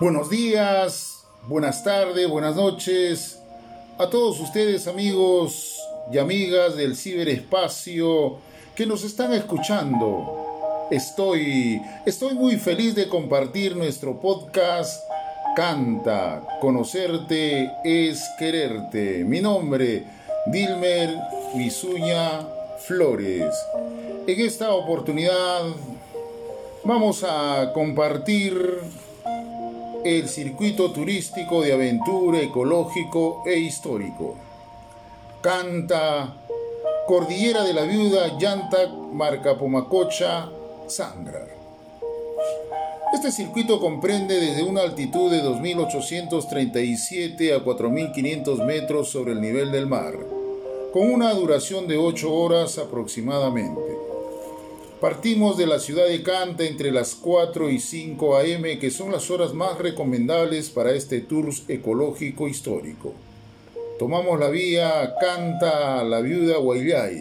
Buenos días, buenas tardes, buenas noches a todos ustedes amigos y amigas del ciberespacio que nos están escuchando. Estoy, estoy muy feliz de compartir nuestro podcast Canta, conocerte es quererte. Mi nombre, Dilmer Misuña Flores. En esta oportunidad vamos a compartir el circuito turístico de aventura ecológico e histórico. Canta Cordillera de la Viuda, Yantac, Marca Pomacocha, Sangra. Este circuito comprende desde una altitud de 2.837 a 4.500 metros sobre el nivel del mar, con una duración de 8 horas aproximadamente. Partimos de la ciudad de Canta entre las 4 y 5 a.m., que son las horas más recomendables para este tour ecológico histórico. Tomamos la vía Canta la Viuda Guayllay.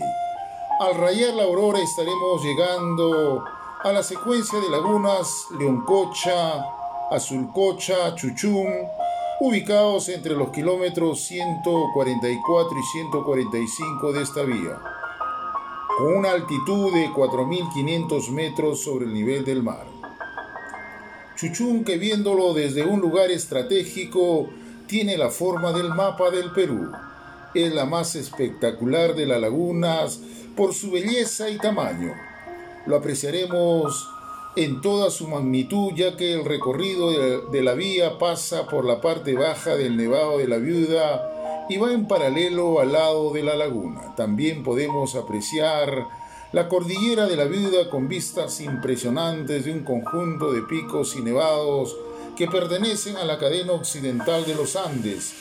Al rayar la aurora estaremos llegando a la secuencia de lagunas Leoncocha, Azulcocha, Chuchún, ubicados entre los kilómetros 144 y 145 de esta vía con una altitud de 4.500 metros sobre el nivel del mar. Chuchún, que viéndolo desde un lugar estratégico, tiene la forma del mapa del Perú. Es la más espectacular de las lagunas por su belleza y tamaño. Lo apreciaremos en toda su magnitud ya que el recorrido de la vía pasa por la parte baja del Nevado de la Viuda y va en paralelo al lado de la laguna. También podemos apreciar la cordillera de la Viuda con vistas impresionantes de un conjunto de picos y nevados que pertenecen a la cadena occidental de los Andes,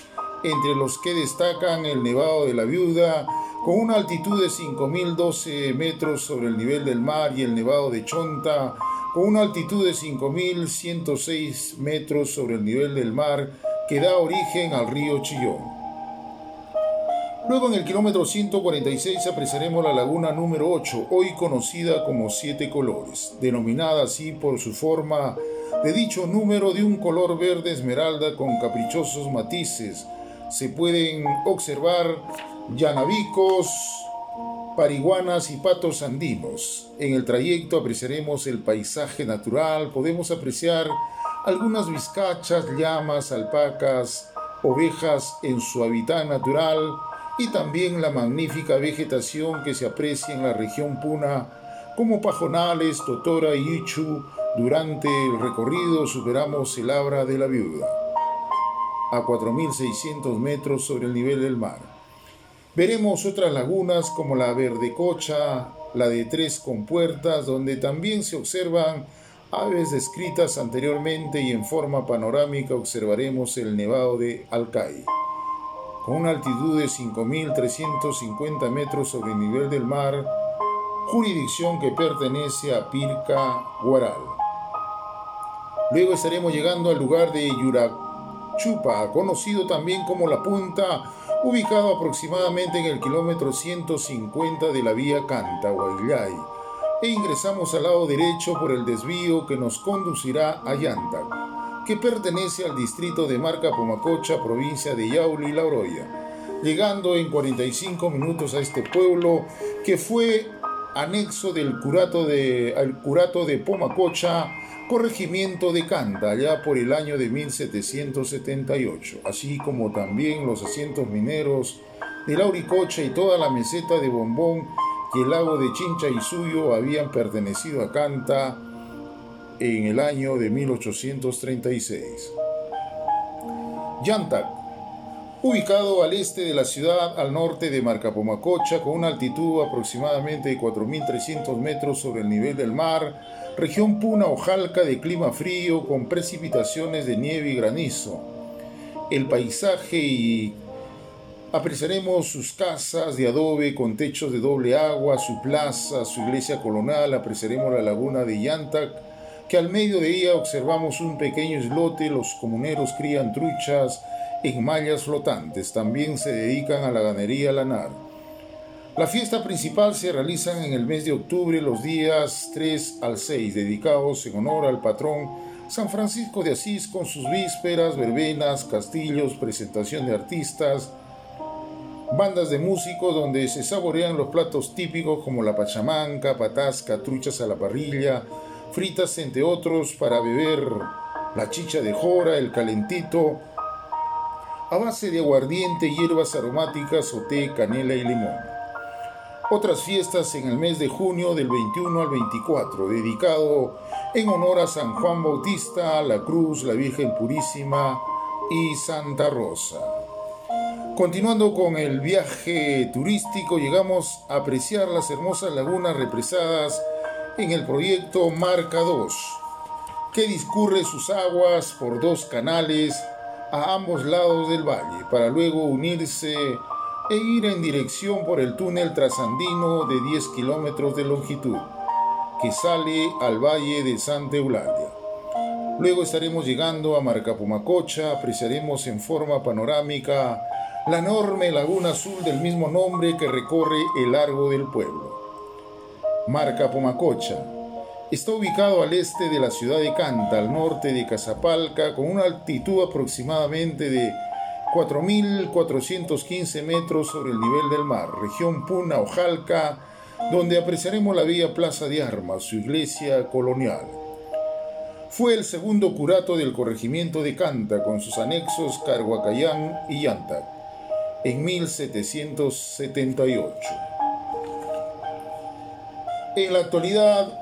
entre los que destacan el Nevado de la Viuda con una altitud de 5.012 metros sobre el nivel del mar y el Nevado de Chonta con una altitud de 5.106 metros sobre el nivel del mar que da origen al río Chillón. Luego en el kilómetro 146 apreciaremos la laguna número 8, hoy conocida como Siete Colores, denominada así por su forma de dicho número de un color verde esmeralda con caprichosos matices. Se pueden observar llanabicos, pariguanas y patos andinos. En el trayecto apreciaremos el paisaje natural, podemos apreciar algunas vizcachas, llamas, alpacas, ovejas en su hábitat natural, y también la magnífica vegetación que se aprecia en la región Puna, como pajonales, totora y ichu. Durante el recorrido superamos el Abra de la Viuda, a 4.600 metros sobre el nivel del mar. Veremos otras lagunas como la Verdecocha, la de Tres Compuertas, donde también se observan aves descritas anteriormente y en forma panorámica observaremos el nevado de Alcay con una altitud de 5.350 metros sobre el nivel del mar, jurisdicción que pertenece a Pirca Guaral. Luego estaremos llegando al lugar de Yurachupa, conocido también como La Punta, ubicado aproximadamente en el kilómetro 150 de la vía Canta-Guayllay, e ingresamos al lado derecho por el desvío que nos conducirá a Yantac que pertenece al distrito de Marca Pomacocha, provincia de Yauli La Oroya, llegando en 45 minutos a este pueblo que fue anexo del curato de, al curato de Pomacocha, corregimiento de Canta, allá por el año de 1778, así como también los asientos mineros de Lauricocha y toda la meseta de Bombón que el lago de Chincha y Suyo habían pertenecido a Canta en el año de 1836. Yantac, ubicado al este de la ciudad, al norte de Marcapomacocha, con una altitud aproximadamente de 4.300 metros sobre el nivel del mar, región Puna Ojalca de clima frío con precipitaciones de nieve y granizo. El paisaje y apreciaremos sus casas de adobe con techos de doble agua, su plaza, su iglesia colonial, apreciaremos la laguna de Yantac, que al medio de ella observamos un pequeño islote, los comuneros crían truchas en mallas flotantes, también se dedican a la ganería lanar. La fiesta principal se realiza en el mes de octubre los días 3 al 6, dedicados en honor al patrón San Francisco de Asís con sus vísperas, verbenas, castillos, presentación de artistas, bandas de músicos donde se saborean los platos típicos como la pachamanca, patasca, truchas a la parrilla, fritas entre otros para beber la chicha de jora, el calentito, a base de aguardiente, hierbas aromáticas o té, canela y limón. Otras fiestas en el mes de junio del 21 al 24, dedicado en honor a San Juan Bautista, la Cruz, la Virgen Purísima y Santa Rosa. Continuando con el viaje turístico, llegamos a apreciar las hermosas lagunas represadas en el proyecto Marca 2, que discurre sus aguas por dos canales a ambos lados del valle, para luego unirse e ir en dirección por el túnel trasandino de 10 kilómetros de longitud, que sale al valle de Santa Eulalia. Luego estaremos llegando a Marcapumacocha, apreciaremos en forma panorámica la enorme laguna azul del mismo nombre que recorre el largo del pueblo. Marca Pomacocha está ubicado al este de la ciudad de Canta, al norte de Casapalca, con una altitud aproximadamente de 4.415 metros sobre el nivel del mar, región Puna Ojalca, donde apreciaremos la vía Plaza de Armas, su iglesia colonial. Fue el segundo curato del corregimiento de Canta, con sus anexos Carhuacayán y Yantac en 1778. En la actualidad,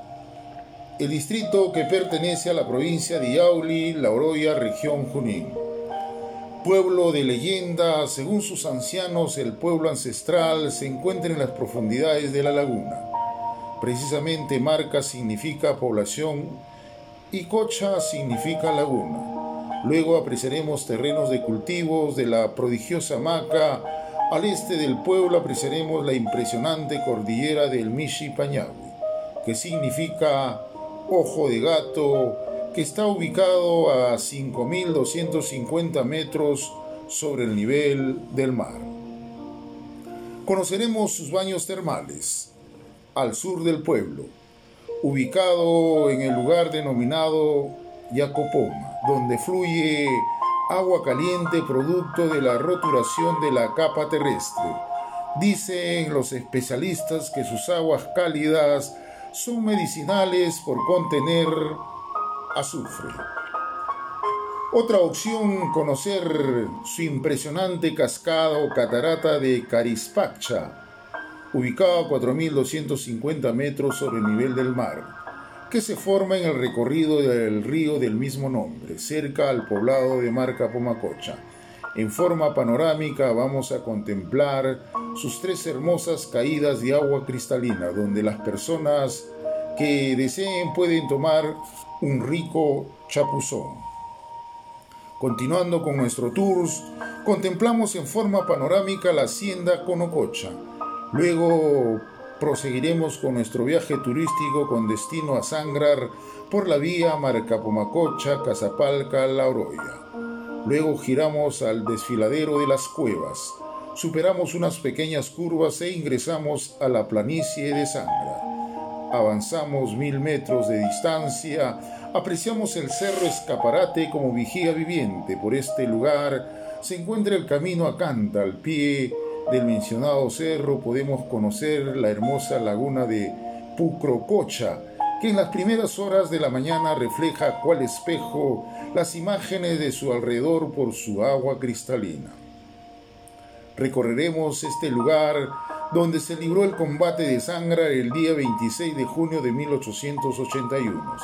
el distrito que pertenece a la provincia de Yauli, La Oroya, región Junín. Pueblo de leyenda, según sus ancianos, el pueblo ancestral se encuentra en las profundidades de la laguna. Precisamente Marca significa población y Cocha significa laguna. Luego apreciaremos terrenos de cultivos de la prodigiosa Maca. Al este del pueblo apreciaremos la impresionante cordillera del Mishi Pañawi, que significa ojo de gato, que está ubicado a 5.250 metros sobre el nivel del mar. Conoceremos sus baños termales, al sur del pueblo, ubicado en el lugar denominado Yacopoma donde fluye agua caliente producto de la roturación de la capa terrestre. Dicen los especialistas que sus aguas cálidas son medicinales por contener azufre. Otra opción, conocer su impresionante cascada o catarata de Carispacha, ubicada a 4.250 metros sobre el nivel del mar que se forma en el recorrido del río del mismo nombre, cerca al poblado de Marca Pomacocha. En forma panorámica vamos a contemplar sus tres hermosas caídas de agua cristalina, donde las personas que deseen pueden tomar un rico chapuzón. Continuando con nuestro tour, contemplamos en forma panorámica la hacienda Conococha. Luego proseguiremos con nuestro viaje turístico con destino a Sangrar por la vía Marcapomacocha, Casapalca, La Oroya. Luego giramos al desfiladero de las cuevas, superamos unas pequeñas curvas e ingresamos a la planicie de Sangra. Avanzamos mil metros de distancia, apreciamos el cerro Escaparate como vigía viviente. Por este lugar se encuentra el camino a Canta, al pie del mencionado cerro podemos conocer la hermosa laguna de Pucrococha, que en las primeras horas de la mañana refleja cual espejo las imágenes de su alrededor por su agua cristalina. Recorreremos este lugar donde se libró el combate de Sangra el día 26 de junio de 1881.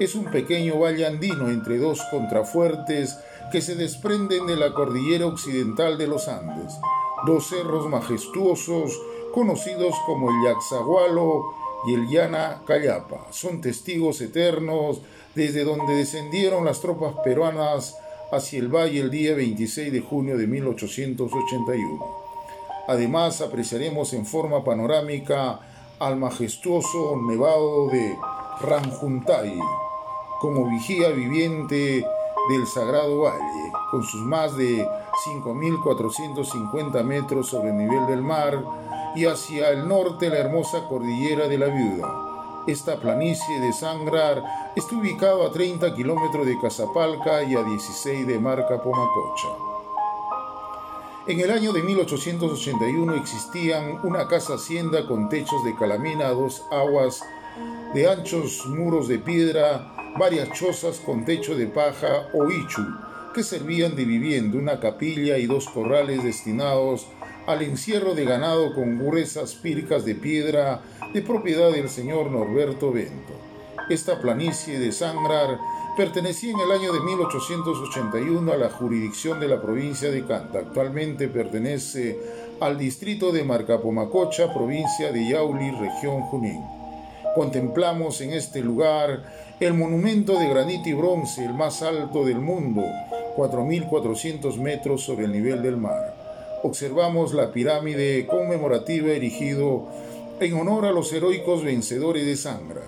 Es un pequeño valle andino entre dos contrafuertes que se desprenden de la cordillera occidental de los Andes dos cerros majestuosos conocidos como el Yaxagualo y el Llana Cayapa. Son testigos eternos desde donde descendieron las tropas peruanas hacia el valle el día 26 de junio de 1881. Además, apreciaremos en forma panorámica al majestuoso nevado de Ranjuntay como vigía viviente del Sagrado Valle, con sus más de 5.450 metros sobre el nivel del mar y hacia el norte la hermosa cordillera de la Viuda. Esta planicie de Sangrar está ubicado a 30 kilómetros de Casapalca y a 16 de Marca Pomacocha. En el año de 1881 existían una casa hacienda con techos de calamina dos aguas, de anchos muros de piedra, varias chozas con techo de paja o ichu, que servían de vivienda, una capilla y dos corrales destinados al encierro de ganado con gruesas pircas de piedra de propiedad del señor Norberto Bento. Esta planicie de Sangrar pertenecía en el año de 1881 a la jurisdicción de la provincia de Canta. Actualmente pertenece al distrito de Marcapomacocha, provincia de Yauli, región Junín. Contemplamos en este lugar el monumento de granito y bronce, el más alto del mundo, 4.400 metros sobre el nivel del mar observamos la pirámide conmemorativa erigido en honor a los heroicos vencedores de Sangra,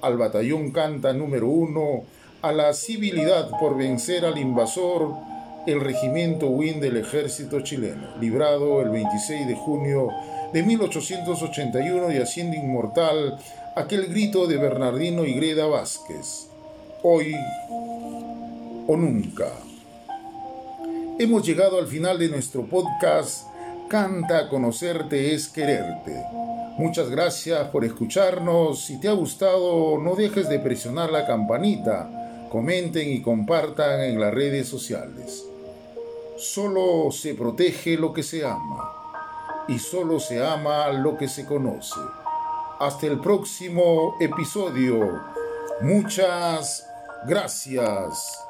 al batallón Canta número uno, a la civilidad por vencer al invasor, el regimiento Win del ejército chileno, librado el 26 de junio de 1881 y haciendo inmortal aquel grito de Bernardino y Greda Vázquez, hoy o nunca. Hemos llegado al final de nuestro podcast Canta, conocerte es quererte. Muchas gracias por escucharnos. Si te ha gustado, no dejes de presionar la campanita. Comenten y compartan en las redes sociales. Solo se protege lo que se ama y solo se ama lo que se conoce. Hasta el próximo episodio. Muchas gracias.